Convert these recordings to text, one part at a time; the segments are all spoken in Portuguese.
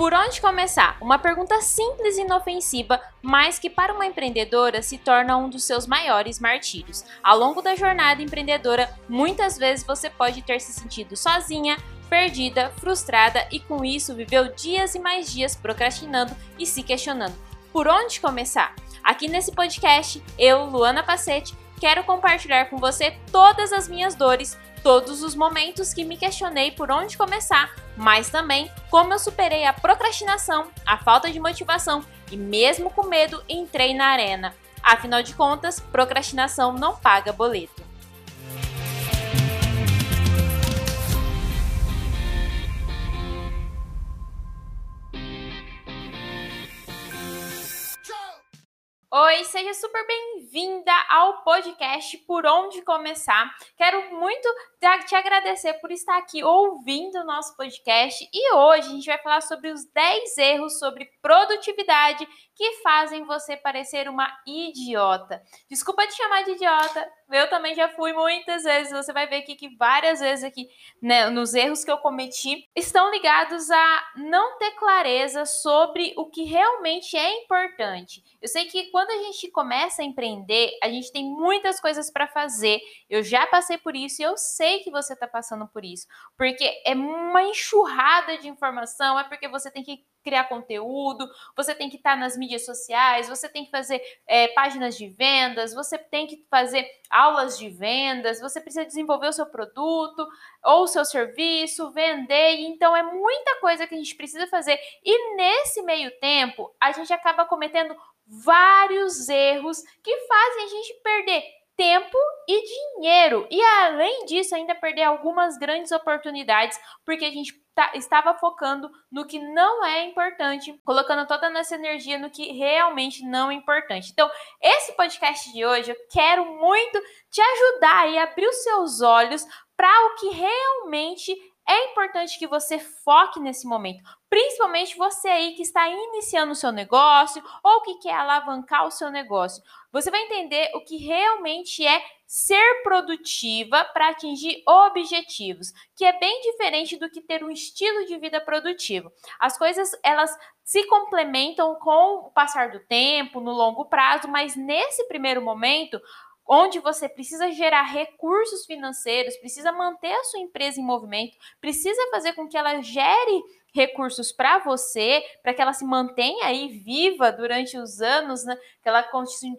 Por onde começar? Uma pergunta simples e inofensiva, mas que para uma empreendedora se torna um dos seus maiores martírios. Ao longo da jornada empreendedora, muitas vezes você pode ter se sentido sozinha, perdida, frustrada e com isso viveu dias e mais dias procrastinando e se questionando. Por onde começar? Aqui nesse podcast, eu, Luana Pacete, quero compartilhar com você todas as minhas dores, todos os momentos que me questionei por onde começar, mas também como eu superei a procrastinação, a falta de motivação e mesmo com medo entrei na arena. Afinal de contas, procrastinação não paga boleto. Oi, seja super bem-vinda ao podcast Por Onde Começar. Quero muito te agradecer por estar aqui ouvindo o nosso podcast e hoje a gente vai falar sobre os 10 erros sobre produtividade que fazem você parecer uma idiota. Desculpa te chamar de idiota, eu também já fui muitas vezes. Você vai ver aqui que várias vezes aqui, né, nos erros que eu cometi, estão ligados a não ter clareza sobre o que realmente é importante. Eu sei que quando a gente começa a empreender, a gente tem muitas coisas para fazer. Eu já passei por isso e eu sei que você está passando por isso, porque é uma enxurrada de informação, é porque você tem que criar conteúdo, você tem que estar nas mídias sociais, você tem que fazer é, páginas de vendas, você tem que fazer aulas de vendas, você precisa desenvolver o seu produto ou o seu serviço, vender. Então é muita coisa que a gente precisa fazer. E nesse meio tempo, a gente acaba cometendo vários erros que fazem a gente perder tempo e dinheiro. E além disso, ainda perder algumas grandes oportunidades, porque a gente tá, estava focando no que não é importante, colocando toda a nossa energia no que realmente não é importante. Então, esse podcast de hoje, eu quero muito te ajudar e abrir os seus olhos para o que realmente é importante que você foque nesse momento, principalmente você aí que está iniciando o seu negócio ou que quer alavancar o seu negócio. Você vai entender o que realmente é ser produtiva para atingir objetivos, que é bem diferente do que ter um estilo de vida produtivo. As coisas elas se complementam com o passar do tempo, no longo prazo, mas nesse primeiro momento onde você precisa gerar recursos financeiros, precisa manter a sua empresa em movimento, precisa fazer com que ela gere recursos para você, para que ela se mantenha aí viva durante os anos, né? que ela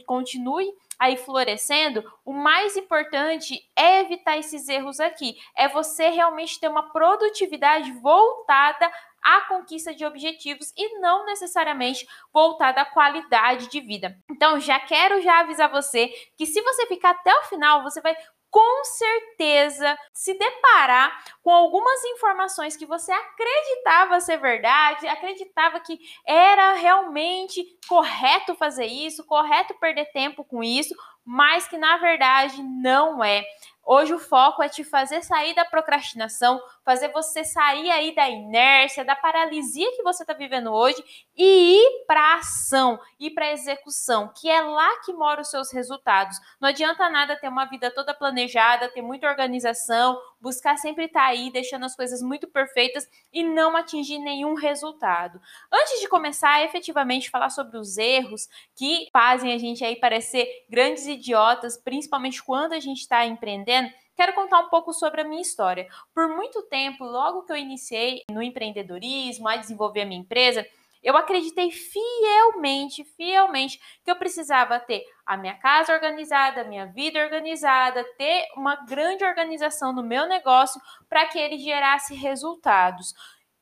continue aí florescendo, o mais importante é evitar esses erros aqui. É você realmente ter uma produtividade voltada a conquista de objetivos e não necessariamente voltada à qualidade de vida. Então, já quero já avisar você que se você ficar até o final, você vai com certeza se deparar com algumas informações que você acreditava ser verdade, acreditava que era realmente correto fazer isso, correto perder tempo com isso, mas que na verdade não é. Hoje o foco é te fazer sair da procrastinação, fazer você sair aí da inércia, da paralisia que você está vivendo hoje e ir para ação, ir para execução, que é lá que moram os seus resultados. Não adianta nada ter uma vida toda planejada, ter muita organização, buscar sempre estar tá aí, deixando as coisas muito perfeitas e não atingir nenhum resultado. Antes de começar efetivamente falar sobre os erros que fazem a gente aí parecer grandes idiotas, principalmente quando a gente está empreendendo, quero contar um pouco sobre a minha história. Por muito tempo, logo que eu iniciei no empreendedorismo, a desenvolver a minha empresa, eu acreditei fielmente, fielmente que eu precisava ter a minha casa organizada, a minha vida organizada, ter uma grande organização no meu negócio para que ele gerasse resultados.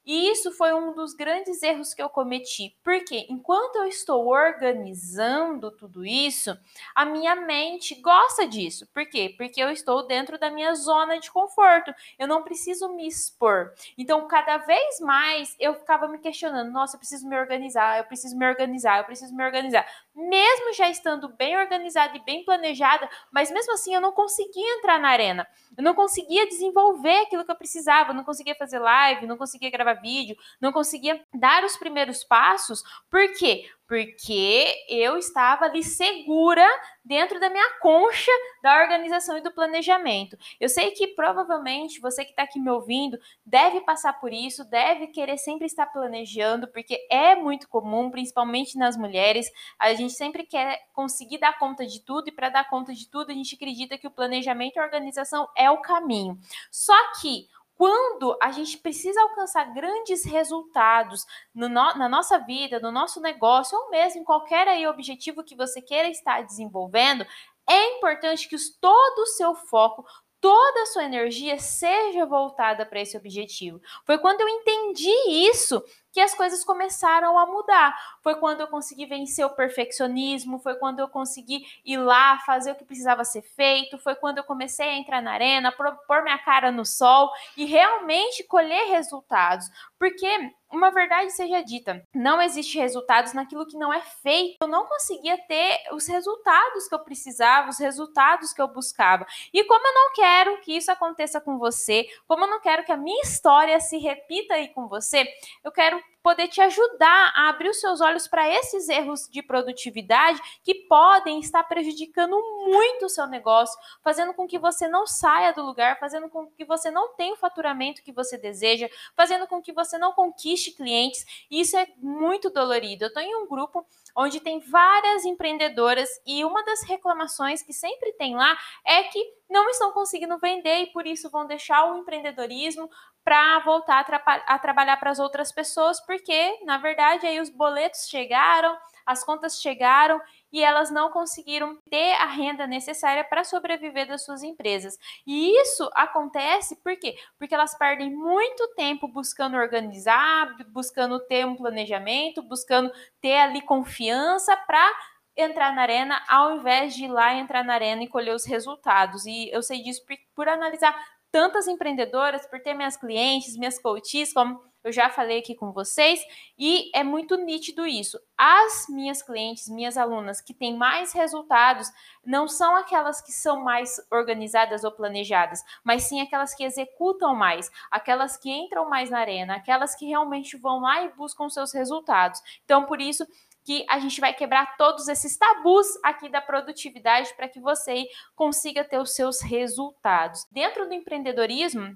E isso foi um dos grandes erros que eu cometi, porque enquanto eu estou organizando tudo isso, a minha mente gosta disso. Por quê? Porque eu estou dentro da minha zona de conforto. Eu não preciso me expor. Então, cada vez mais eu ficava me questionando: nossa, eu preciso me organizar, eu preciso me organizar, eu preciso me organizar. Mesmo já estando bem organizada e bem planejada, mas mesmo assim eu não conseguia entrar na arena. Eu não conseguia desenvolver aquilo que eu precisava, eu não conseguia fazer live, não conseguia gravar vídeo, não conseguia dar os primeiros passos. Por quê? Porque eu estava ali segura dentro da minha concha da organização e do planejamento. Eu sei que provavelmente você que está aqui me ouvindo deve passar por isso, deve querer sempre estar planejando, porque é muito comum, principalmente nas mulheres, a gente sempre quer conseguir dar conta de tudo e para dar conta de tudo a gente acredita que o planejamento e a organização é o caminho. Só que quando a gente precisa alcançar grandes resultados no, na nossa vida, no nosso negócio, ou mesmo em qualquer aí objetivo que você queira estar desenvolvendo, é importante que todo o seu foco, toda a sua energia seja voltada para esse objetivo. Foi quando eu entendi isso que as coisas começaram a mudar. Foi quando eu consegui vencer o perfeccionismo, foi quando eu consegui ir lá fazer o que precisava ser feito, foi quando eu comecei a entrar na arena, pôr minha cara no sol e realmente colher resultados. Porque uma verdade seja dita, não existe resultados naquilo que não é feito. Eu não conseguia ter os resultados que eu precisava, os resultados que eu buscava. E como eu não quero que isso aconteça com você, como eu não quero que a minha história se repita aí com você, eu quero poder te ajudar a abrir os seus olhos para esses erros de produtividade que podem estar prejudicando muito o seu negócio, fazendo com que você não saia do lugar, fazendo com que você não tenha o faturamento que você deseja, fazendo com que você não conquiste clientes. Isso é muito dolorido. Eu estou em um grupo onde tem várias empreendedoras e uma das reclamações que sempre tem lá é que não estão conseguindo vender e por isso vão deixar o empreendedorismo para voltar a, a trabalhar para as outras pessoas, porque na verdade aí os boletos chegaram, as contas chegaram e elas não conseguiram ter a renda necessária para sobreviver das suas empresas. E isso acontece por quê? Porque elas perdem muito tempo buscando organizar, buscando ter um planejamento, buscando ter ali confiança para entrar na arena, ao invés de ir lá entrar na arena e colher os resultados. E eu sei disso por, por analisar tantas empreendedoras, por ter minhas clientes, minhas coaches, como eu já falei aqui com vocês, e é muito nítido isso. As minhas clientes, minhas alunas que têm mais resultados, não são aquelas que são mais organizadas ou planejadas, mas sim aquelas que executam mais, aquelas que entram mais na arena, aquelas que realmente vão lá e buscam seus resultados. Então, por isso, que a gente vai quebrar todos esses tabus aqui da produtividade para que você consiga ter os seus resultados. Dentro do empreendedorismo,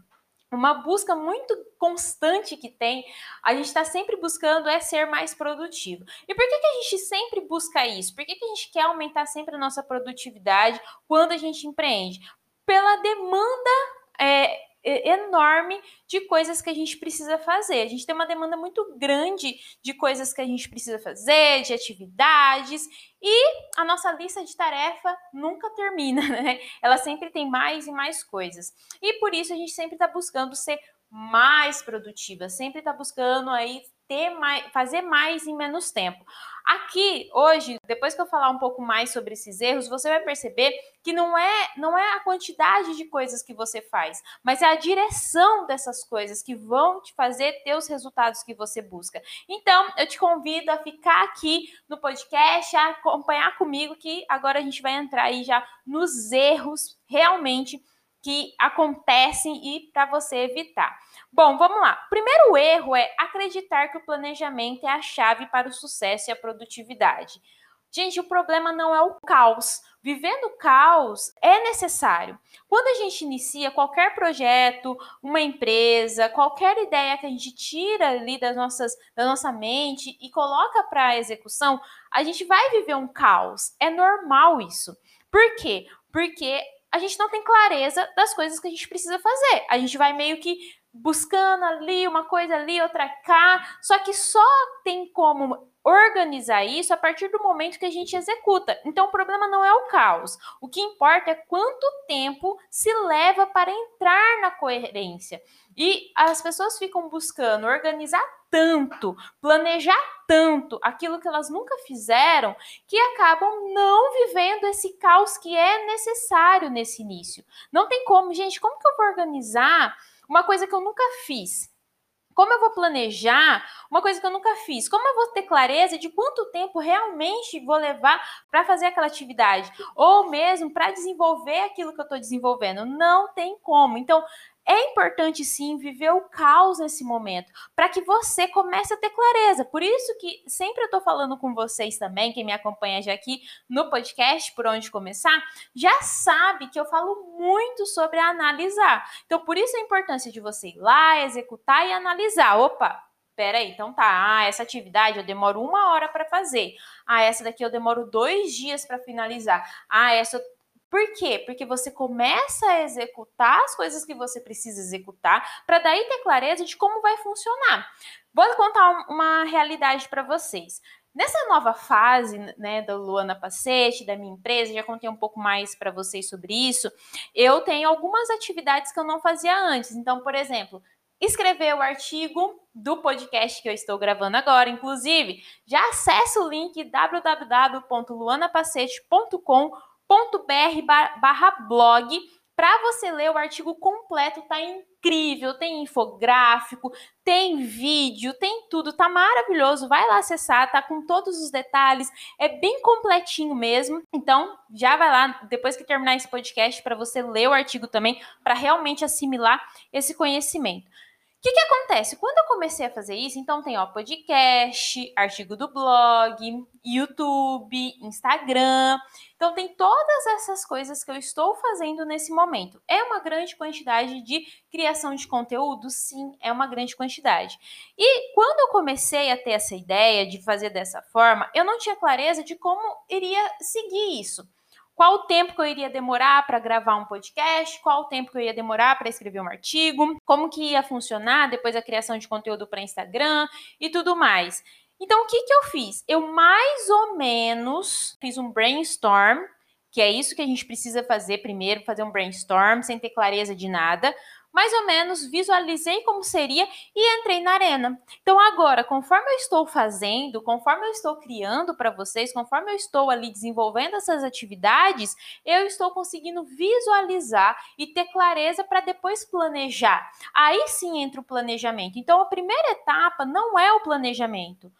uma busca muito constante que tem, a gente está sempre buscando é ser mais produtivo. E por que, que a gente sempre busca isso? Por que, que a gente quer aumentar sempre a nossa produtividade quando a gente empreende? Pela demanda é, enorme de coisas que a gente precisa fazer. A gente tem uma demanda muito grande de coisas que a gente precisa fazer, de atividades, e a nossa lista de tarefa nunca termina, né? Ela sempre tem mais e mais coisas. E por isso a gente sempre está buscando ser mais produtiva, sempre está buscando aí ter mais, fazer mais em menos tempo. Aqui, hoje, depois que eu falar um pouco mais sobre esses erros, você vai perceber que não é, não é a quantidade de coisas que você faz, mas é a direção dessas coisas que vão te fazer ter os resultados que você busca. Então, eu te convido a ficar aqui no podcast, a acompanhar comigo, que agora a gente vai entrar aí já nos erros realmente que acontecem e para você evitar. Bom, vamos lá. Primeiro erro é acreditar que o planejamento é a chave para o sucesso e a produtividade. Gente, o problema não é o caos. Vivendo caos é necessário. Quando a gente inicia qualquer projeto, uma empresa, qualquer ideia que a gente tira ali das nossas, da nossa mente e coloca para execução, a gente vai viver um caos. É normal isso. Por quê? Porque a gente não tem clareza das coisas que a gente precisa fazer. A gente vai meio que buscando ali uma coisa ali, outra cá, só que só tem como organizar isso a partir do momento que a gente executa. Então o problema não é o caos. O que importa é quanto tempo se leva para entrar na coerência. E as pessoas ficam buscando organizar tanto, planejar tanto aquilo que elas nunca fizeram, que acabam não vivendo esse caos que é necessário nesse início. Não tem como, gente, como que eu vou organizar uma coisa que eu nunca fiz. Como eu vou planejar uma coisa que eu nunca fiz? Como eu vou ter clareza de quanto tempo realmente vou levar para fazer aquela atividade? Ou mesmo para desenvolver aquilo que eu estou desenvolvendo? Não tem como. Então, é importante sim viver o caos nesse momento, para que você comece a ter clareza. Por isso que sempre eu tô falando com vocês também, quem me acompanha já aqui no podcast, por onde começar, já sabe que eu falo muito sobre analisar. Então, por isso a importância de você ir lá, executar e analisar. Opa, peraí, então tá, ah, essa atividade eu demoro uma hora para fazer. Ah, essa daqui eu demoro dois dias para finalizar. Ah, essa eu por quê? Porque você começa a executar as coisas que você precisa executar para daí ter clareza de como vai funcionar. Vou contar uma realidade para vocês. Nessa nova fase, né, da Luana Pacete, da minha empresa, já contei um pouco mais para vocês sobre isso. Eu tenho algumas atividades que eu não fazia antes. Então, por exemplo, escrever o artigo do podcast que eu estou gravando agora. Inclusive, já acessa o link www.luanapacete.com br barra blog para você ler o artigo completo, tá incrível, tem infográfico, tem vídeo, tem tudo, tá maravilhoso. Vai lá acessar, tá com todos os detalhes, é bem completinho mesmo. Então, já vai lá depois que terminar esse podcast para você ler o artigo também, para realmente assimilar esse conhecimento que, que acontece? Quando eu comecei a fazer isso, então tem ó, podcast, artigo do blog, YouTube, Instagram. Então tem todas essas coisas que eu estou fazendo nesse momento. É uma grande quantidade de criação de conteúdo? Sim, é uma grande quantidade. E quando eu comecei a ter essa ideia de fazer dessa forma, eu não tinha clareza de como iria seguir isso qual o tempo que eu iria demorar para gravar um podcast, qual o tempo que eu ia demorar para escrever um artigo, como que ia funcionar depois a criação de conteúdo para Instagram e tudo mais. Então, o que, que eu fiz? Eu mais ou menos fiz um brainstorm, que é isso que a gente precisa fazer primeiro, fazer um brainstorm sem ter clareza de nada mais ou menos visualizei como seria e entrei na arena. Então agora, conforme eu estou fazendo, conforme eu estou criando para vocês, conforme eu estou ali desenvolvendo essas atividades, eu estou conseguindo visualizar e ter clareza para depois planejar. Aí sim entra o planejamento. Então a primeira etapa não é o planejamento.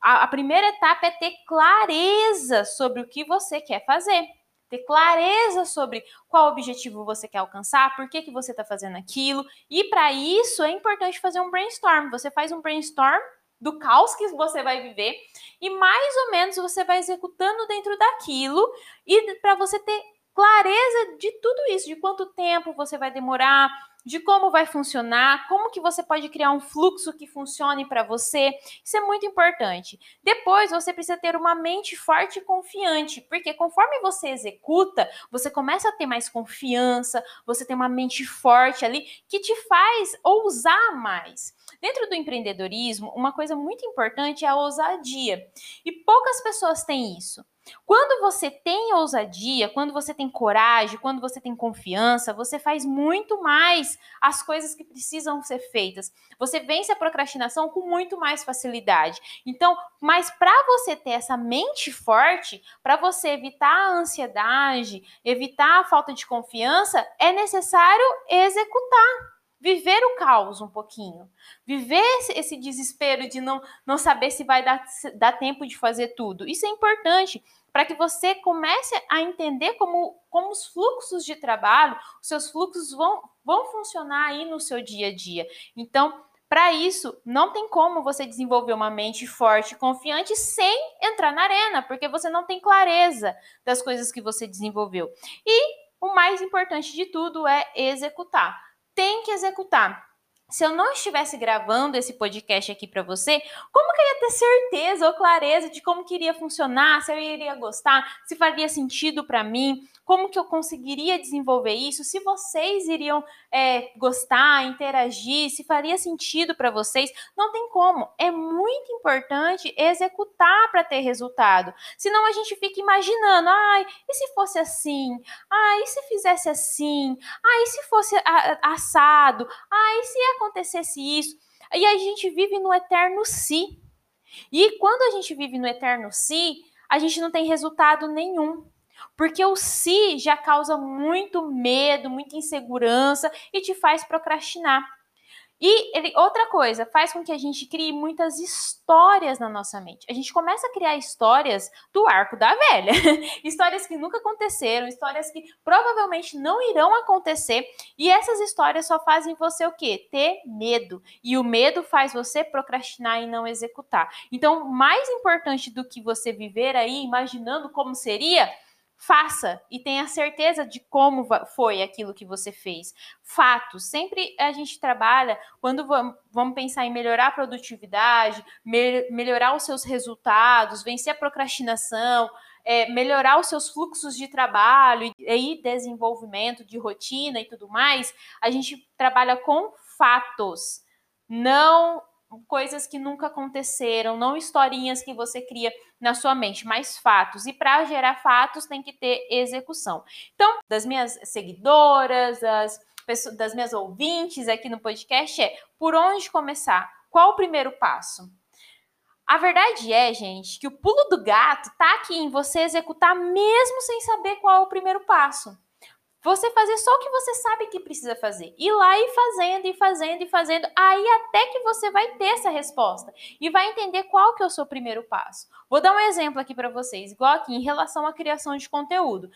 A, primeira etapa é ter clareza sobre o que você quer fazer ter clareza sobre qual objetivo você quer alcançar, por que, que você está fazendo aquilo. E para isso é importante fazer um brainstorm. Você faz um brainstorm do caos que você vai viver e mais ou menos você vai executando dentro daquilo e para você ter clareza de tudo isso, de quanto tempo você vai demorar, de como vai funcionar, como que você pode criar um fluxo que funcione para você. Isso é muito importante. Depois você precisa ter uma mente forte e confiante, porque conforme você executa, você começa a ter mais confiança, você tem uma mente forte ali que te faz ousar mais. Dentro do empreendedorismo, uma coisa muito importante é a ousadia. E poucas pessoas têm isso. Quando você tem ousadia, quando você tem coragem, quando você tem confiança, você faz muito mais as coisas que precisam ser feitas. Você vence a procrastinação com muito mais facilidade. Então, mas para você ter essa mente forte, para você evitar a ansiedade, evitar a falta de confiança, é necessário executar viver o caos um pouquinho, viver esse, desespero de não, não saber se vai dar, dar tempo de fazer tudo. Isso é importante para que você comece a entender como, como os fluxos de trabalho, os seus fluxos vão, vão funcionar aí no seu dia a dia. Então, para isso, não tem como você desenvolver uma mente forte e confiante sem entrar na arena, porque você não tem clareza das coisas que você desenvolveu. E o mais importante de tudo é executar tem que executar. Se eu não estivesse gravando esse podcast aqui para você, como que eu ia ter certeza ou clareza de como que iria funcionar, se eu iria gostar, se faria sentido para mim? como que eu conseguiria desenvolver isso, se vocês iriam é, gostar, interagir, se faria sentido para vocês. Não tem como. É muito importante executar para ter resultado. Senão a gente fica imaginando, ai, e se fosse assim? Ai, e se fizesse assim? Ai, e se fosse assado? Ai, e se acontecesse isso? E a gente vive no eterno si. E quando a gente vive no eterno si, a gente não tem resultado nenhum. Porque o se já causa muito medo, muita insegurança e te faz procrastinar. E ele, outra coisa, faz com que a gente crie muitas histórias na nossa mente. A gente começa a criar histórias do arco da velha. histórias que nunca aconteceram, histórias que provavelmente não irão acontecer. E essas histórias só fazem você o quê? Ter medo. E o medo faz você procrastinar e não executar. Então, mais importante do que você viver aí imaginando como seria, faça e tenha certeza de como foi aquilo que você fez. Fatos. Sempre a gente trabalha, quando vamos pensar em melhorar a produtividade, melhorar os seus resultados, vencer a procrastinação, é, melhorar os seus fluxos de trabalho e desenvolvimento de rotina e tudo mais, a gente trabalha com fatos, não coisas que nunca aconteceram, não historinhas que você cria na sua mente, mas fatos. E para gerar fatos tem que ter execução. Então, das minhas seguidoras, das, pessoas, das minhas ouvintes aqui no podcast é por onde começar? Qual o primeiro passo? A verdade é, gente, que o pulo do gato tá aqui em você executar mesmo sem saber qual é o primeiro passo. Você fazer só o que você sabe que precisa fazer. Ir lá e fazendo, e fazendo, e fazendo, aí até que você vai ter essa resposta e vai entender qual que é o seu primeiro passo. Vou dar um exemplo aqui para vocês, igual aqui em relação à criação de conteúdo.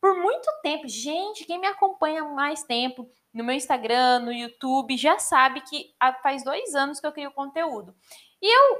Por muito tempo, gente, quem me acompanha mais tempo no meu Instagram, no YouTube, já sabe que faz dois anos que eu crio conteúdo. E eu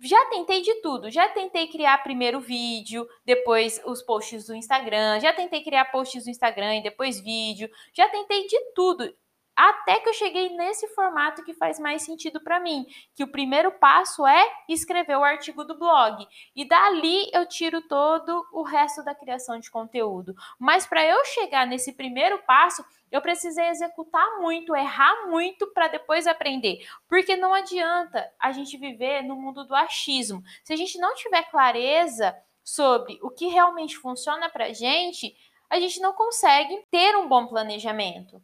já tentei de tudo. Já tentei criar primeiro vídeo, depois os posts do Instagram. Já tentei criar posts do Instagram e depois vídeo. Já tentei de tudo. Até que eu cheguei nesse formato que faz mais sentido para mim, que o primeiro passo é escrever o artigo do blog. E dali eu tiro todo o resto da criação de conteúdo. Mas para eu chegar nesse primeiro passo, eu precisei executar muito, errar muito para depois aprender. Porque não adianta a gente viver no mundo do achismo. Se a gente não tiver clareza sobre o que realmente funciona para gente, a gente não consegue ter um bom planejamento,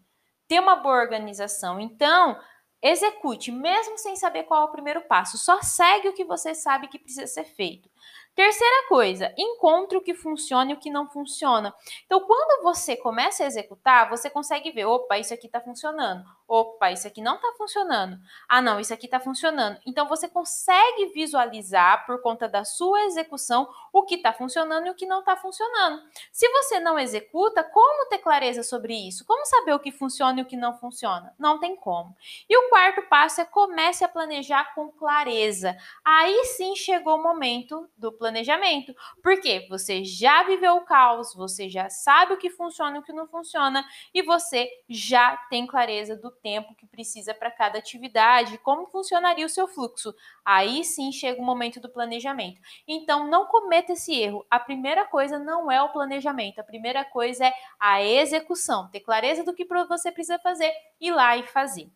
ter uma boa organização. Então, execute, mesmo sem saber qual é o primeiro passo. Só segue o que você sabe que precisa ser feito. Terceira coisa, encontre o que funciona e o que não funciona. Então, quando você começa a executar, você consegue ver, opa, isso aqui está funcionando. Opa, isso aqui não está funcionando. Ah, não, isso aqui está funcionando. Então, você consegue visualizar, por conta da sua execução, o que está funcionando e o que não está funcionando. Se você não executa, como ter clareza sobre isso? Como saber o que funciona e o que não funciona? Não tem como. E o quarto passo é comece a planejar com clareza. Aí sim chegou o momento do planejamento. Porque você já viveu o caos, você já sabe o que funciona e o que não funciona, e você já tem clareza do tempo que precisa para cada atividade, como funcionaria o seu fluxo. Aí sim chega o momento do planejamento. Então não cometa esse erro. A primeira coisa não é o planejamento, a primeira coisa é a execução. Ter clareza do que você precisa fazer, ir lá e fazer.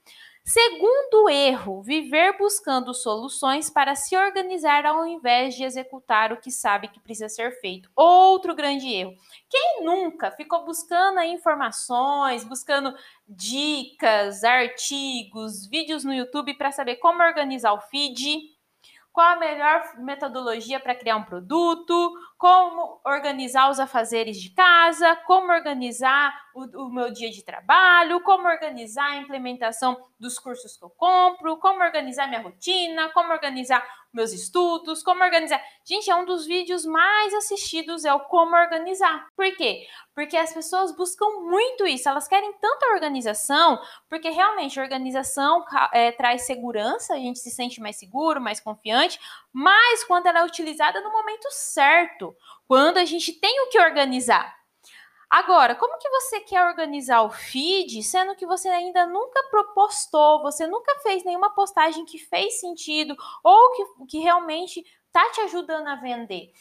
Segundo erro, viver buscando soluções para se organizar ao invés de executar o que sabe que precisa ser feito. Outro grande erro. Quem nunca ficou buscando informações, buscando dicas, artigos, vídeos no YouTube para saber como organizar o feed? qual a melhor metodologia para criar um produto, como organizar os afazeres de casa, como organizar o, o, meu dia de trabalho, como organizar a implementação dos cursos que eu compro, como organizar minha rotina, como organizar meus estudos, como organizar. Gente, é um dos vídeos mais assistidos, é o como organizar. Por quê? Porque as pessoas buscam muito isso, elas querem tanta organização, porque realmente organização é, traz segurança, a gente se sente mais seguro, mais confiante, mas quando ela é utilizada no momento certo, quando a gente tem o que organizar. Agora, como que você quer organizar o feed, sendo que você ainda nunca propostou, você nunca fez nenhuma postagem que fez sentido ou que, que realmente está te ajudando a vender?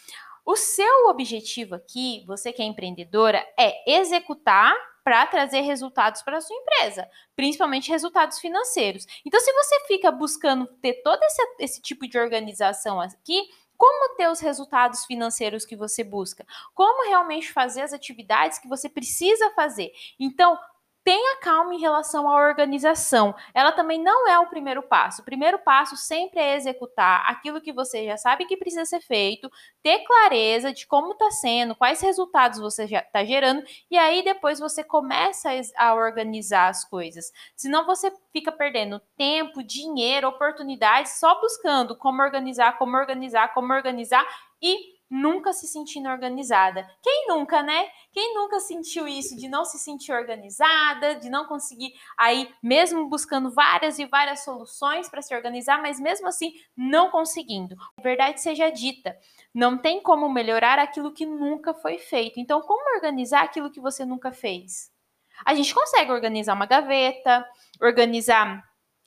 O seu objetivo aqui, você que é empreendedora, é executar para trazer resultados para sua empresa, principalmente resultados financeiros. Então, se você fica buscando ter todo esse, esse tipo de organização aqui, como ter os resultados financeiros que você busca, como realmente fazer as atividades que você precisa fazer. Então, tenha calma em relação à organização. Ela também não é o primeiro passo. O primeiro passo sempre é executar aquilo que você já sabe que precisa ser feito, ter clareza de como está sendo, quais resultados você já está gerando, e aí depois você começa a organizar as coisas. Senão você fica perdendo tempo, dinheiro, oportunidades só buscando como organizar, como organizar, como organizar e nunca se sentindo organizada. Quem nunca, né? Quem nunca sentiu isso de não se sentir organizada, de não conseguir aí, mesmo buscando várias e várias soluções para se organizar, mas mesmo assim não conseguindo. Verdade seja dita, não tem como melhorar aquilo que nunca foi feito. Então, como organizar aquilo que você nunca fez? A gente consegue organizar uma gaveta, organizar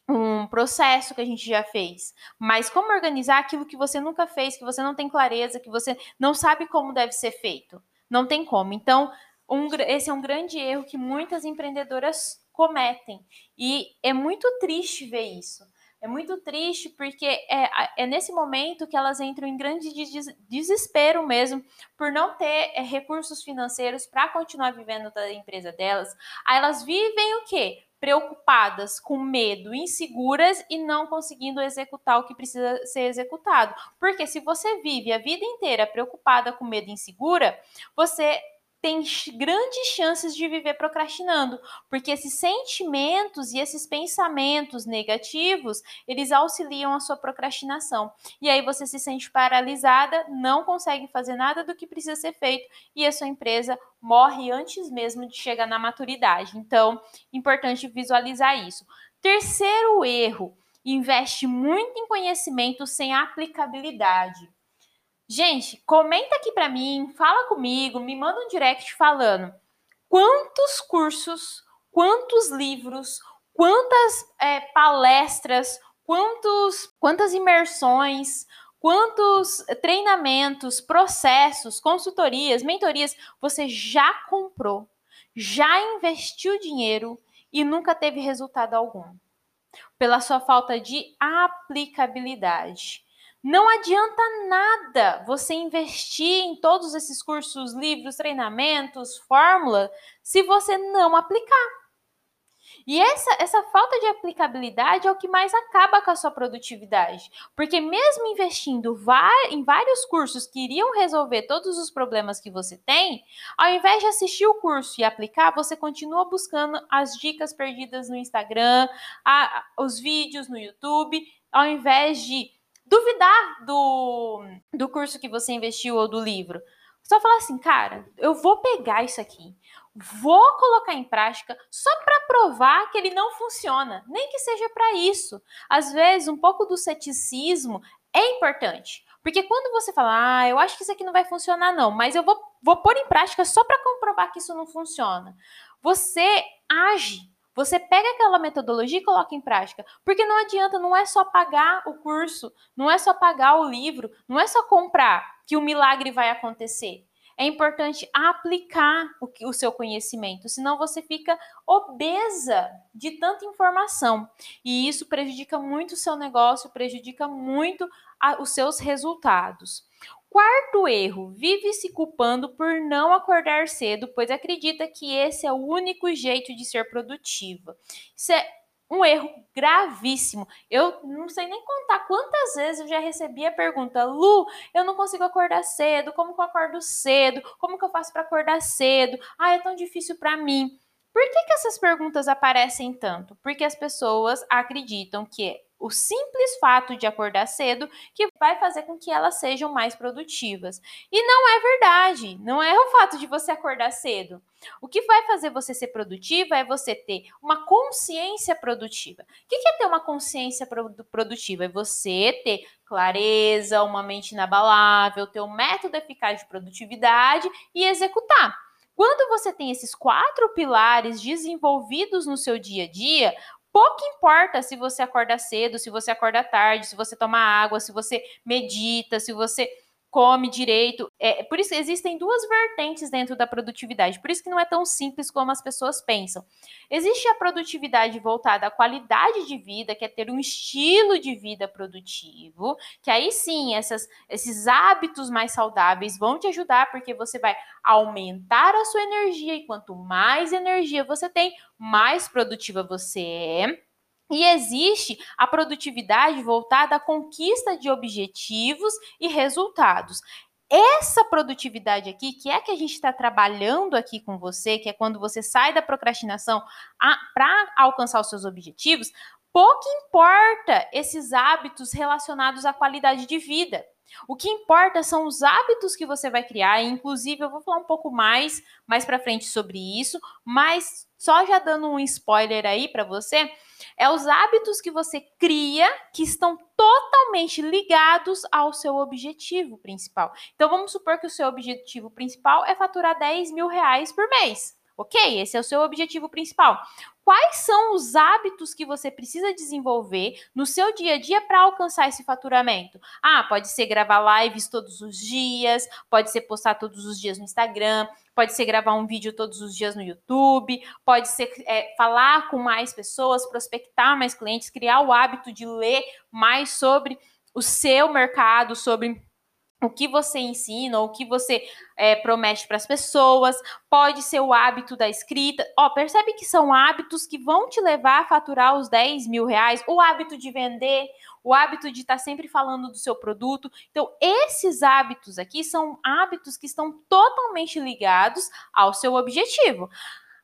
um processo que a gente já fez, mas como organizar aquilo que você nunca fez, que você não tem clareza, que você não sabe como deve ser feito? Não tem como. Então, um, esse é um grande erro que muitas empreendedoras cometem. E é muito triste ver isso. É muito triste porque é, é nesse momento que elas entram em grande desespero mesmo por não ter é, recursos financeiros para continuar vivendo da empresa delas. Aí elas vivem o quê? Preocupadas, com medo, inseguras e não conseguindo executar o que precisa ser executado. Porque se você vive a vida inteira preocupada, com medo insegura, você tem grandes chances de viver procrastinando, porque esses sentimentos e esses pensamentos negativos, eles auxiliam a sua procrastinação. E aí você se sente paralisada, não consegue fazer nada do que precisa ser feito e a sua empresa morre antes mesmo de chegar na maturidade. Então, importante visualizar isso. Terceiro erro, investe muito em conhecimento sem aplicabilidade. Gente, comenta aqui para mim, fala comigo, me manda um direct falando quantos cursos, quantos livros, quantas é, palestras, quantos, quantas imersões, quantos treinamentos, processos, consultorias, mentorias você já comprou, já investiu dinheiro e nunca teve resultado algum, pela sua falta de aplicabilidade. Não adianta nada você investir em todos esses cursos, livros, treinamentos, fórmula, se você não aplicar. E essa, essa falta de aplicabilidade é o que mais acaba com a sua produtividade. Porque mesmo investindo em vários cursos que iriam resolver todos os problemas que você tem, ao invés de assistir o curso e aplicar, você continua buscando as dicas perdidas no Instagram, a, os vídeos no YouTube, ao invés de duvidar do, do curso que você investiu ou do livro. Só falar assim, cara, eu vou pegar isso aqui, vou colocar em prática só para provar que ele não funciona, nem que seja para isso. Às vezes, um pouco do ceticismo é importante. Porque quando você fala, ah, eu acho que isso aqui não vai funcionar, não, mas eu vou, vou pôr em prática só para comprovar que isso não funciona. Você age você pega aquela metodologia e coloca em prática. Porque não adianta, não é só pagar o curso, não é só pagar o livro, não é só comprar que o milagre vai acontecer. É importante aplicar o, o seu conhecimento, senão você fica obesa de tanta informação. E isso prejudica muito o seu negócio, prejudica muito a, os seus resultados. Quarto erro: vive se culpando por não acordar cedo, pois acredita que esse é o único jeito de ser produtiva. Isso é um erro gravíssimo. Eu não sei nem contar quantas vezes eu já recebi a pergunta: Lu, eu não consigo acordar cedo, como que eu acordo cedo? Como que eu faço para acordar cedo? Ah, é tão difícil para mim. Por que, que essas perguntas aparecem tanto? Porque as pessoas acreditam que o simples fato de acordar cedo que vai fazer com que elas sejam mais produtivas. E não é verdade, não é o fato de você acordar cedo. O que vai fazer você ser produtiva é você ter uma consciência produtiva. O que é ter uma consciência produtiva? É você ter clareza, uma mente inabalável, ter um método eficaz de produtividade e executar. Quando você tem esses quatro pilares desenvolvidos no seu dia a dia, pouco importa se você acorda cedo, se você acorda tarde, se você toma água, se você medita, se você come direito. É, por isso existem duas vertentes dentro da produtividade. Por isso que não é tão simples como as pessoas pensam. Existe a produtividade voltada à qualidade de vida, que é ter um estilo de vida produtivo, que aí sim, essas, esses hábitos mais saudáveis vão te ajudar, porque você vai aumentar a sua energia, e quanto mais energia você tem, mais produtiva você é. E existe a produtividade voltada à conquista de objetivos e resultados. Essa produtividade aqui, que é que a gente está trabalhando aqui com você, que é quando você sai da procrastinação para alcançar os seus objetivos, pouco importa esses hábitos relacionados à qualidade de vida. O que importa são os hábitos que você vai criar, inclusive eu vou falar um pouco mais mais para frente sobre isso, mas só já dando um spoiler aí para você, é os hábitos que você cria que estão totalmente ligados ao seu objetivo principal. Então vamos supor que o seu objetivo principal é faturar 10 mil reais por mês. Ok, esse é o seu objetivo principal. Quais são os hábitos que você precisa desenvolver no seu dia a dia para alcançar esse faturamento? Ah, pode ser gravar lives todos os dias, pode ser postar todos os dias no Instagram, pode ser gravar um vídeo todos os dias no YouTube, pode ser é, falar com mais pessoas, prospectar mais clientes, criar o hábito de ler mais sobre o seu mercado, sobre o que você ensina, o que você é, promete para as pessoas, pode ser o hábito da escrita. Ó, percebe que são hábitos que vão te levar a faturar os 10 mil reais, o hábito de vender, o hábito de estar tá sempre falando do seu produto. Então, esses hábitos aqui são hábitos que estão totalmente ligados ao seu objetivo.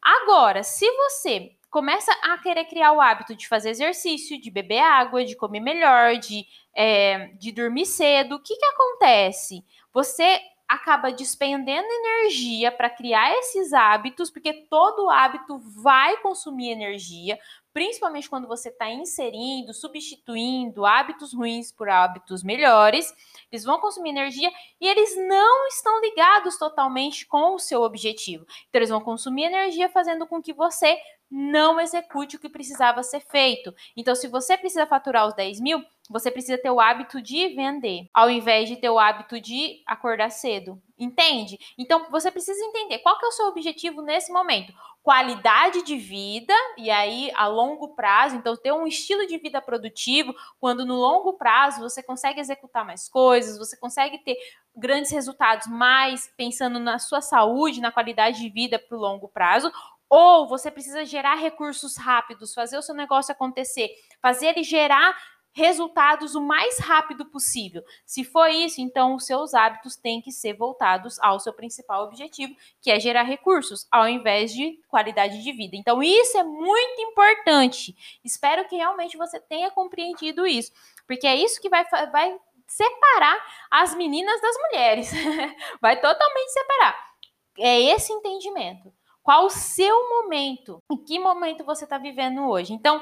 Agora, se você começa a querer criar o hábito de fazer exercício, de beber água, de comer melhor, de, é, de dormir cedo, o que, que acontece? Você acaba despendendo energia para criar esses hábitos, porque todo hábito vai consumir energia, principalmente quando você está inserindo, substituindo hábitos ruins por hábitos melhores. Eles vão consumir energia e eles não estão ligados totalmente com o seu objetivo. Então, eles vão consumir energia fazendo com que você não execute o que precisava ser feito. Então, se você precisa faturar os 10 mil, você precisa ter o hábito de vender, ao invés de ter o hábito de acordar cedo. Entende? Então, você precisa entender qual que é o seu objetivo nesse momento. Qualidade de vida, e aí a longo prazo, então ter um estilo de vida produtivo, quando no longo prazo você consegue executar mais coisas, você consegue ter grandes resultados, mais pensando na sua saúde, na qualidade de vida para o longo prazo, ou você precisa gerar recursos rápidos, fazer o seu negócio acontecer, fazer ele gerar resultados o mais rápido possível. Se for isso, então os seus hábitos têm que ser voltados ao seu principal objetivo, que é gerar recursos, ao invés de qualidade de vida. Então, isso é muito importante. Espero que realmente você tenha compreendido isso, porque é isso que vai, vai separar as meninas das mulheres. vai totalmente separar. É esse entendimento. Qual o seu momento? Em que momento você está vivendo hoje? Então,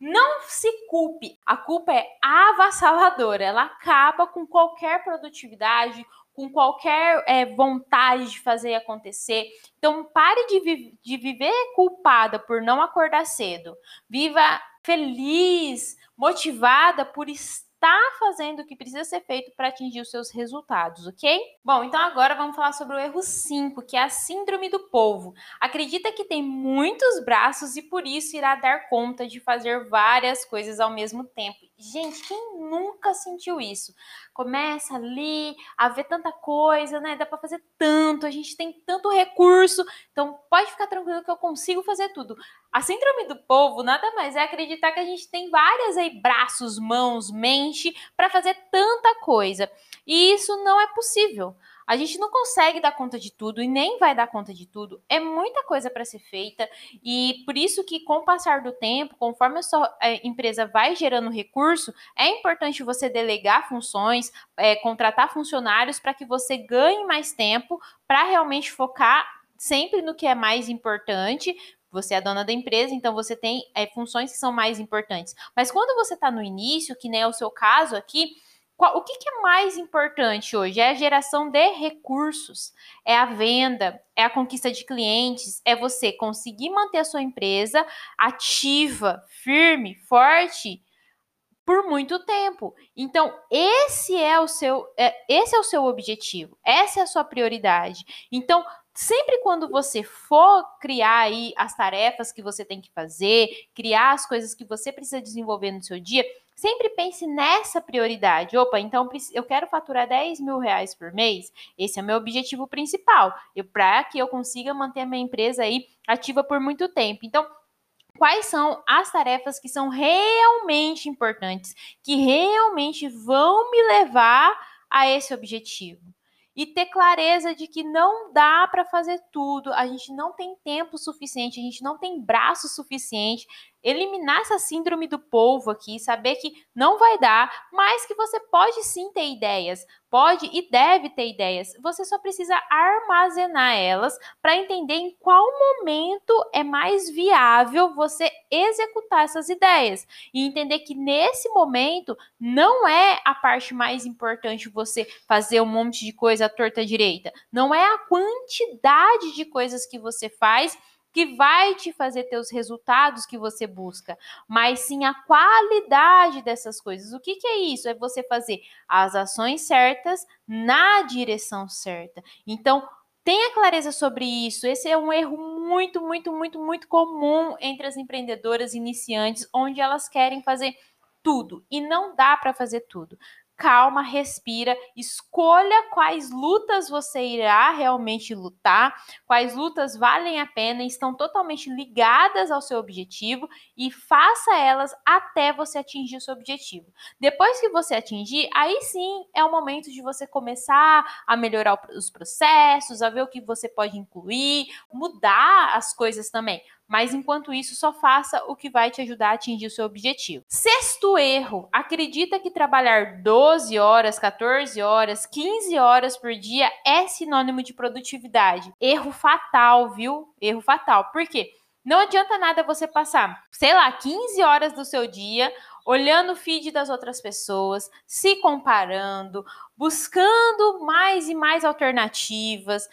não se culpe. A culpa é avassaladora. Ela acaba com qualquer produtividade, com qualquer é, vontade de fazer acontecer. Então, pare de, vi de viver culpada por não acordar cedo. Viva feliz, motivada por estar está fazendo o que precisa ser feito para atingir os seus resultados, ok? Bom, então agora vamos falar sobre o erro 5, que é a síndrome do polvo. Acredita que tem muitos braços e por isso irá dar conta de fazer várias coisas ao mesmo tempo. Gente, quem nunca sentiu isso? Começa ali a ver tanta coisa, né? Dá para fazer tanto, a gente tem tanto recurso, então pode ficar tranquilo que eu consigo fazer tudo. A síndrome do povo nada mais é acreditar que a gente tem várias aí braços, mãos, mente para fazer tanta coisa. E isso não é possível. A gente não consegue dar conta de tudo e nem vai dar conta de tudo. É muita coisa para ser feita e por isso que com o passar do tempo, conforme a sua é, empresa vai gerando recurso, é importante você delegar funções, é, contratar funcionários para que você ganhe mais tempo para realmente focar sempre no que é mais importante, você é dona da empresa, então você tem é, funções que são mais importantes. Mas quando você está no início, que nem é o seu caso aqui, o que, que, é mais importante hoje? É a geração de recursos, é a venda, é a conquista de clientes, é você conseguir manter a sua empresa ativa, firme, forte por muito tempo. Então, esse é o seu, é, esse é o seu objetivo, essa é a sua prioridade. Então, sempre quando você for criar aí as tarefas que você tem que fazer, criar as coisas que você precisa desenvolver no seu dia, sempre pense nessa prioridade. Opa, então eu quero faturar 10 mil reais por mês. Esse é meu objetivo principal. Para que eu consiga manter a minha empresa aí ativa por muito tempo. Então, quais são as tarefas que são realmente importantes, que realmente vão me levar a esse objetivo. E ter clareza de que não dá para fazer tudo, a gente não tem tempo suficiente, a gente não tem braço suficiente, eliminar essa síndrome do polvo aqui, saber que não vai dar, mas que você pode sim ter ideias, pode e deve ter ideias. Você só precisa armazenar elas para entender em qual momento é mais viável você executar essas ideias e entender que nesse momento não é a parte mais importante você fazer um monte de coisa à torta direita, não é a quantidade de coisas que você faz que vai te fazer ter os resultados que você busca, mas sim a qualidade dessas coisas. O que, que é isso? É você fazer as ações certas na direção certa. Então, tenha clareza sobre isso. Esse é um erro muito, muito, muito, muito comum entre as empreendedoras iniciantes, onde elas querem fazer tudo e não dá para fazer tudo calma, respira, escolha quais lutas você irá realmente lutar, quais lutas valem a pena e estão totalmente ligadas ao seu objetivo e faça elas até você atingir o seu objetivo. Depois que você atingir, aí sim é o momento de você começar a melhorar os processos, a ver o que você pode incluir, mudar as coisas também mas enquanto isso, só faça o que vai te ajudar a atingir o seu objetivo. Sexto erro: acredita que trabalhar 12 horas, 14 horas, 15 horas por dia é sinônimo de produtividade. Erro fatal, viu? Erro fatal. Por quê? Não adianta nada você passar, sei lá, 15 horas do seu dia olhando o feed das outras pessoas, se comparando, buscando mais e mais alternativas,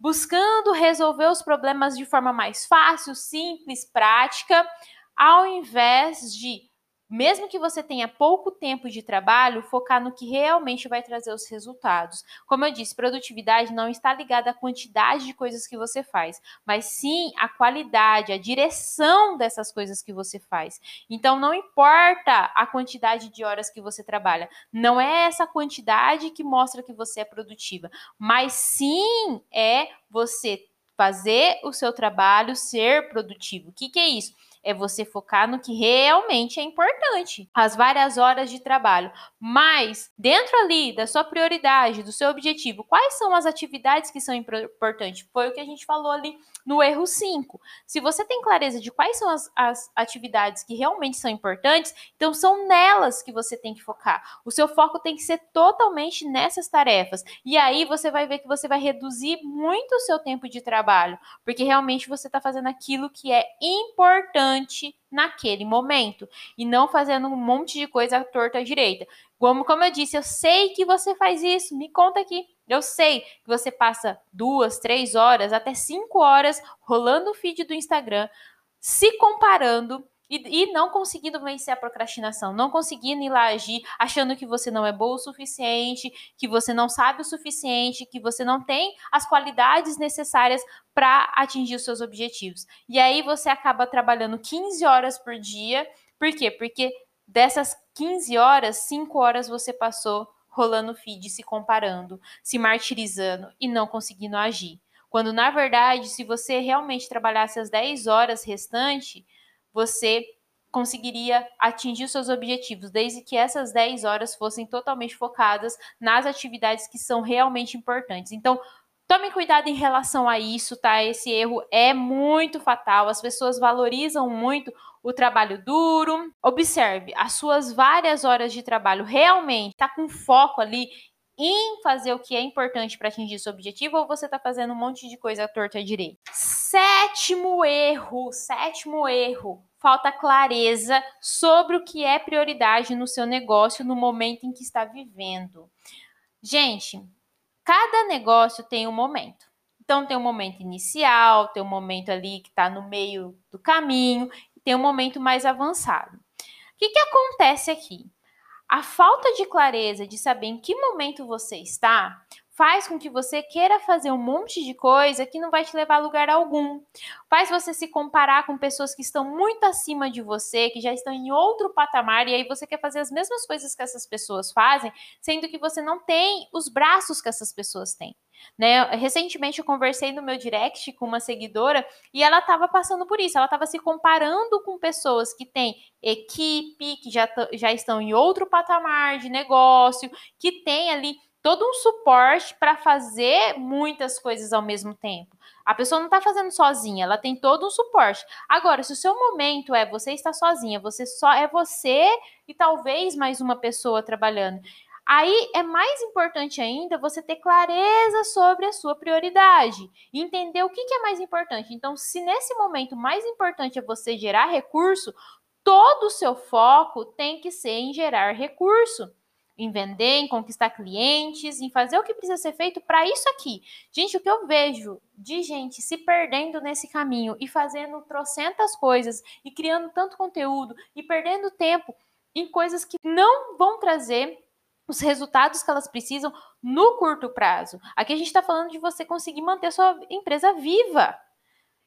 buscando resolver os problemas de forma mais fácil, simples, prática, ao invés de mesmo que você tenha pouco tempo de trabalho, focar no que realmente vai trazer os resultados. Como eu disse, produtividade não está ligada à quantidade de coisas que você faz, mas sim à qualidade, à direção dessas coisas que você faz. Então, não importa a quantidade de horas que você trabalha, não é essa quantidade que mostra que você é produtiva, mas sim é você fazer o seu trabalho ser produtivo. O que, que é isso? É você focar no que realmente é importante, as várias horas de trabalho. Mas, dentro ali da sua prioridade, do seu objetivo, quais são as atividades que são importantes? Foi o que a gente falou ali no erro 5. Se você tem clareza de quais são as, as atividades que realmente são importantes, então são nelas que você tem que focar. O seu foco tem que ser totalmente nessas tarefas. E aí você vai ver que você vai reduzir muito o seu tempo de trabalho, porque realmente você está fazendo aquilo que é importante importante naquele momento e não fazendo um monte de coisa à torta à direita. Como, como eu disse, eu sei que você faz isso, me conta aqui. Eu sei que você passa duas, três horas, até cinco horas rolando o feed do Instagram, se comparando e, e, não conseguindo vencer a procrastinação, não conseguindo ir lá agir, achando que você não é boa o suficiente, que você não sabe o suficiente, que você não tem as qualidades necessárias para atingir os seus objetivos. E aí você acaba trabalhando 15 horas por dia. Por quê? Porque dessas 15 horas, 5 horas você passou rolando feed, se comparando, se martirizando e não conseguindo agir. Quando na verdade, se você realmente trabalhasse as 10 horas restantes, você conseguiria atingir seus objetivos, desde que essas 10 horas fossem totalmente focadas nas atividades que são realmente importantes. Então, tome cuidado em relação a isso, tá? Esse erro é muito fatal. As pessoas valorizam muito o trabalho duro. Observe, as suas várias horas de trabalho realmente está com foco ali em fazer o que é importante para atingir seu objetivo ou você está fazendo um monte de coisa torta à direita? Sétimo erro, sétimo erro, falta clareza sobre o que é prioridade no seu negócio no momento em que está vivendo. Gente, cada negócio tem um momento. Então tem um momento inicial, tem um momento ali que está no meio do caminho, tem um momento mais avançado. O que, que acontece aqui? A falta de clareza de saber em que momento você está faz com que você queira fazer um monte de coisa que não vai te levar a lugar algum. Faz você se comparar com pessoas que estão muito acima de você, que já estão em outro patamar, e aí você quer fazer as mesmas coisas que essas pessoas fazem, sendo que você não tem os braços que essas pessoas têm. Né? Recentemente eu conversei no meu direct com uma seguidora e ela estava passando por isso. Ela estava se comparando com pessoas que têm equipe, que já, já estão em outro patamar de negócio, que tem ali todo um suporte para fazer muitas coisas ao mesmo tempo. A pessoa não está fazendo sozinha, ela tem todo um suporte. Agora, se o seu momento é você estar sozinha, você só é você e talvez mais uma pessoa trabalhando. Aí é mais importante ainda você ter clareza sobre a sua prioridade entender o que, que é mais importante. Então, se nesse momento mais importante é você gerar recurso, todo o seu foco tem que ser em gerar recurso em vender, em conquistar clientes, em fazer o que precisa ser feito para isso aqui. Gente, o que eu vejo de gente se perdendo nesse caminho e fazendo trocentas coisas e criando tanto conteúdo e perdendo tempo em coisas que não vão trazer os resultados que elas precisam no curto prazo. Aqui a gente está falando de você conseguir manter sua empresa viva.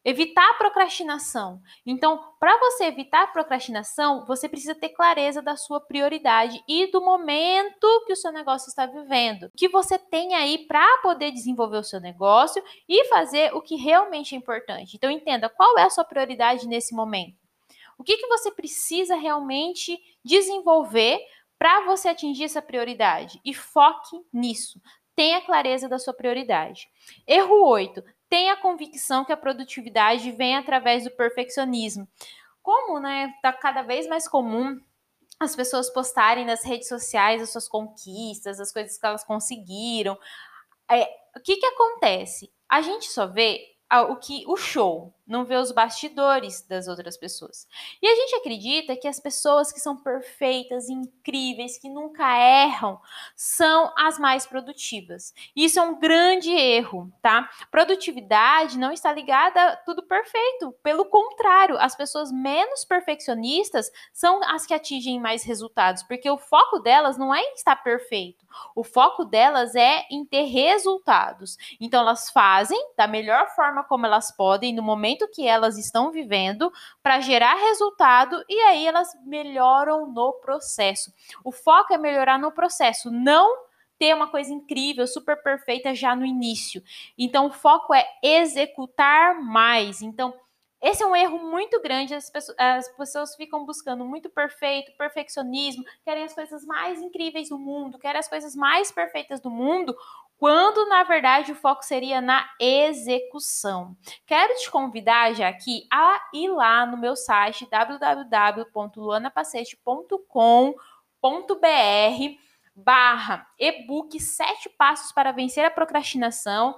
Evitar a procrastinação. Então, para você evitar a procrastinação, você precisa ter clareza da sua prioridade e do momento que o seu negócio está vivendo. O que você tem aí para poder desenvolver o seu negócio e fazer o que realmente é importante. Então, entenda qual é a sua prioridade nesse momento. O que, que você precisa realmente desenvolver para você atingir essa prioridade? E foque nisso. Tenha clareza da sua prioridade. Erro 8 tem a convicção que a produtividade vem através do perfeccionismo. Como, né, tá cada vez mais comum as pessoas postarem nas redes sociais as suas conquistas, as coisas que elas conseguiram. É, o que que acontece? A gente só vê o que o show, não vê os bastidores das outras pessoas. E a gente acredita que as pessoas que são perfeitas, incríveis, que nunca erram, são as mais produtivas. Isso é um grande erro, tá? Produtividade não está ligada a tudo perfeito. Pelo contrário, as pessoas menos perfeccionistas são as que atingem mais resultados, porque o foco delas não é em estar perfeito. O foco delas é em ter resultados. Então elas fazem da melhor forma como elas podem no momento momento que elas estão vivendo para gerar resultado e aí elas melhoram no processo. O foco é melhorar no processo, não ter uma coisa incrível, super perfeita já no início. Então, o foco é executar mais. Então, esse é um erro muito grande. As pessoas, as pessoas, ficam buscando muito perfeito, perfeccionismo, querem as coisas mais incríveis do mundo, querem as coisas mais perfeitas do mundo, quando na verdade o foco seria na execução. Quero te convidar já aqui a ir lá no meu site www.luanapacete.com.br barra e-book 7 passos para vencer a procrastinação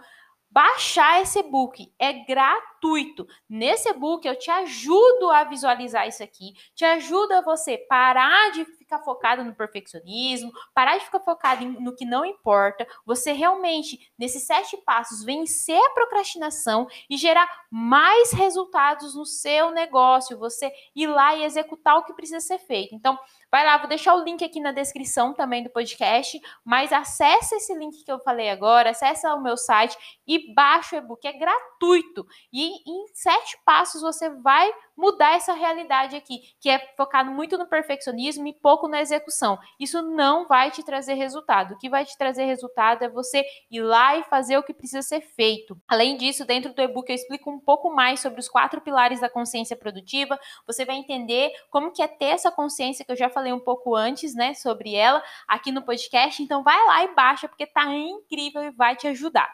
baixar esse e-book. É gratuito. Nesse e-book eu te ajudo a visualizar isso aqui, te ajuda você parar de ficar focado no perfeccionismo, parar de ficar focado no que não importa, você realmente, nesses sete passos, vencer a procrastinação e gerar mais resultados no seu negócio, você ir lá e executar o que precisa ser feito. Então, Vai lá, vou deixar o link aqui na descrição também do podcast, mas acessa esse link que eu falei agora, acessa o meu site e baixa o e-book, é gratuito. E em sete passos você vai mudar essa realidade aqui, que é focado muito no perfeccionismo e pouco na execução. Isso não vai te trazer resultado. O que vai te trazer resultado é você ir lá e fazer o que precisa ser feito. Além disso, dentro do e-book eu explico um pouco mais sobre os quatro pilares da consciência produtiva. Você vai entender como que é ter essa consciência que eu já falei um pouco antes, né, sobre ela aqui no podcast. Então vai lá e baixa porque tá incrível e vai te ajudar.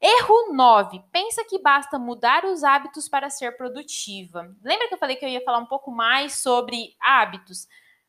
Erro 9. Pensa que basta mudar os hábitos para ser produtiva. Lembra que eu falei que eu ia falar um pouco mais sobre hábitos?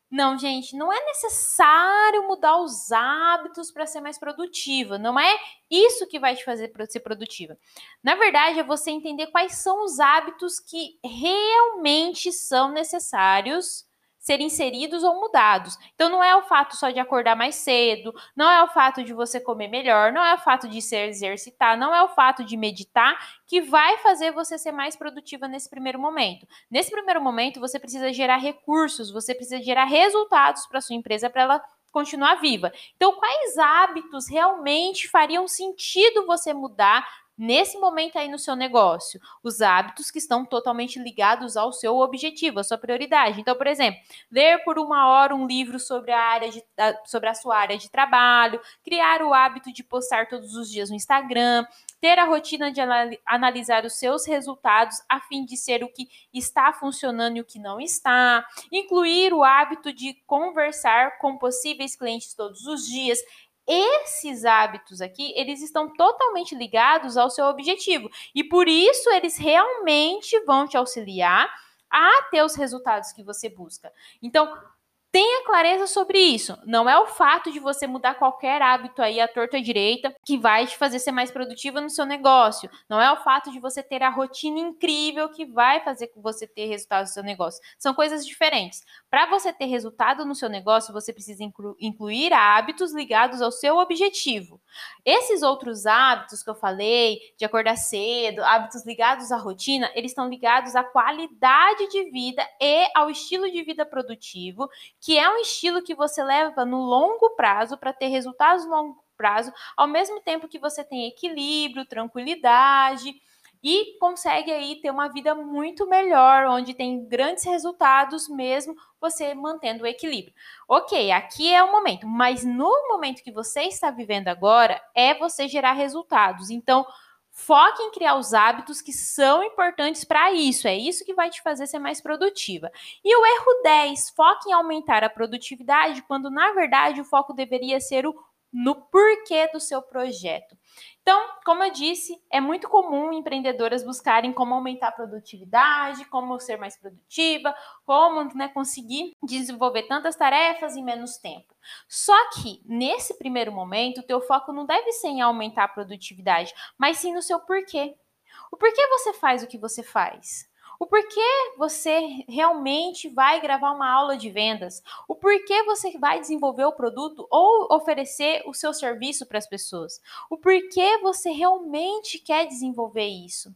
Não, gente, não é necessário mudar os hábitos para ser mais produtiva. Não é isso que vai te fazer ser produtiva. Na verdade, é você entender quais são os hábitos que realmente são necessários ser inseridos ou mudados. Então não é o fato só de acordar mais cedo, não é o fato de você comer melhor, não é o fato de se exercitar, não é o fato de meditar que vai fazer você ser mais produtiva nesse primeiro momento. Nesse primeiro momento, você precisa gerar recursos, você precisa gerar resultados para sua empresa para ela continuar viva. Então, quais hábitos realmente fariam sentido você mudar nesse momento aí no seu negócio, os hábitos que estão totalmente ligados ao seu objetivo, à sua prioridade. Então, por exemplo, ler por uma hora um livro sobre a área de, sobre a sua área de trabalho, criar o hábito de postar todos os dias no Instagram, ter a rotina de analisar os seus resultados a fim de ser o que está funcionando e o que não está, incluir o hábito de conversar com possíveis clientes todos os dias, esses hábitos aqui, eles estão totalmente ligados ao seu objetivo e por isso eles realmente vão te auxiliar a ter os resultados que você busca. Então, Tenha clareza sobre isso. Não é o fato de você mudar qualquer hábito aí à torta direita que vai te fazer ser mais produtiva no seu negócio. Não é o fato de você ter a rotina incrível que vai fazer com você ter resultados no seu negócio. São coisas diferentes. Para você ter resultado no seu negócio, você precisa inclu incluir hábitos ligados ao seu objetivo. Esses outros hábitos que eu falei, de acordar cedo, hábitos ligados à rotina, eles estão ligados à qualidade de vida e ao estilo de vida produtivo que é um estilo que você leva no longo prazo para ter resultados no longo prazo, ao mesmo tempo que você tem equilíbrio, tranquilidade e consegue aí ter uma vida muito melhor, onde tem grandes resultados mesmo você mantendo o equilíbrio. OK, aqui é o momento, mas no momento que você está vivendo agora é você gerar resultados. Então, Foque em criar os hábitos que são importantes para isso. É isso que vai te fazer ser mais produtiva. E o erro 10, foque em aumentar a produtividade, quando na verdade o foco deveria ser o no porquê do seu projeto. Então, como eu disse, é muito comum empreendedoras buscarem como aumentar a produtividade, como ser mais produtiva, como né, conseguir desenvolver tantas tarefas em menos tempo. Só que, nesse primeiro momento, o teu foco não deve ser em aumentar a produtividade, mas sim no seu porquê. O porquê você faz o que você faz? O porquê você realmente vai gravar uma aula de vendas, o porquê você vai desenvolver o produto ou oferecer o seu serviço para as pessoas, o porquê você realmente quer desenvolver isso.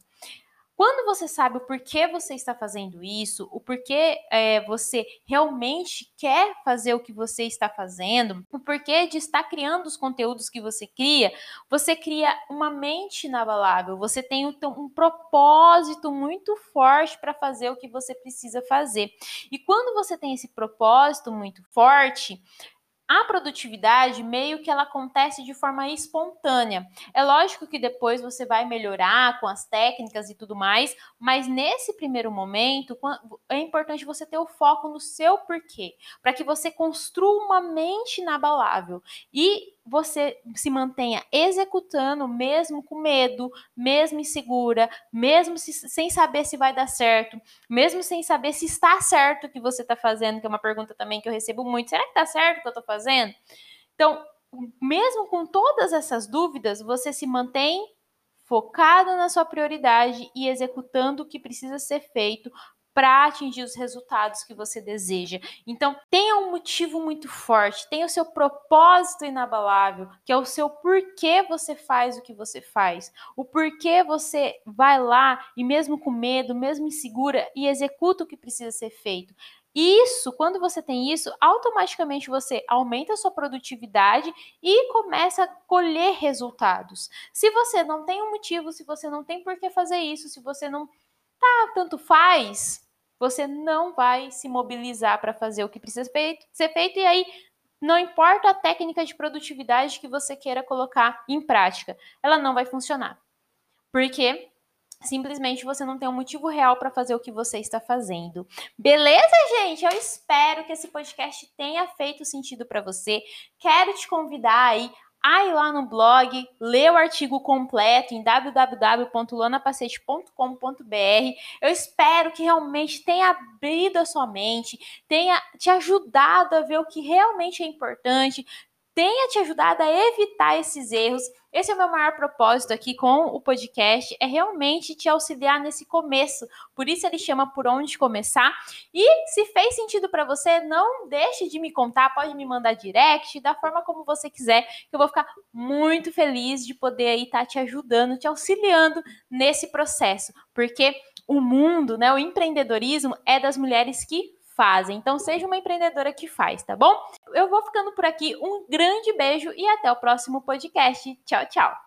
Quando você sabe o porquê você está fazendo isso, o porquê é, você realmente quer fazer o que você está fazendo, o porquê de estar criando os conteúdos que você cria, você cria uma mente inabalável, você tem um, um propósito muito forte para fazer o que você precisa fazer. E quando você tem esse propósito muito forte, a produtividade meio que ela acontece de forma espontânea. É lógico que depois você vai melhorar com as técnicas e tudo mais, mas nesse primeiro momento é importante você ter o foco no seu porquê, para que você construa uma mente inabalável. E você se mantenha executando mesmo com medo, mesmo insegura, mesmo se, sem saber se vai dar certo, mesmo sem saber se está certo o que você está fazendo, que é uma pergunta também que eu recebo muito. Será que está certo o que eu estou fazendo? Então, mesmo com todas essas dúvidas, você se mantém focado na sua prioridade e executando o que precisa ser feito para atingir os resultados que você deseja. Então, tenha um motivo muito forte, tenha o seu propósito inabalável, que é o seu porquê você faz o que você faz, o porquê você vai lá e mesmo com medo, mesmo insegura e executa o que precisa ser feito. Isso, quando você tem isso, automaticamente você aumenta a sua produtividade e começa a colher resultados. Se você não tem um motivo, se você não tem por que fazer isso, se você não tá, tanto faz, você não vai se mobilizar para fazer o que precisa feito, ser feito e aí não importa a técnica de produtividade que você queira colocar em prática, ela não vai funcionar. Porque simplesmente você não tem um motivo real para fazer o que você está fazendo. Beleza, gente? Eu espero que esse podcast tenha feito sentido para você. Quero te convidar aí Aí lá no blog, lê o artigo completo em www.lanapacete.com.br. Eu espero que realmente tenha abrido a sua mente, tenha te ajudado a ver o que realmente é importante, tenha te ajudado a evitar esses erros. Esse é o meu maior propósito aqui com o podcast, é realmente te auxiliar nesse começo. Por isso ele chama Por Onde Começar. E se fez sentido para você, não deixe de me contar, pode me mandar direct, da forma como você quiser, que eu vou ficar muito feliz de poder aí estar tá te ajudando, te auxiliando nesse processo, porque o mundo, né, o empreendedorismo é das mulheres que fazem. Então, seja uma empreendedora que faz, tá bom? Eu vou ficando por aqui. Um grande beijo e até o próximo podcast. Tchau, tchau.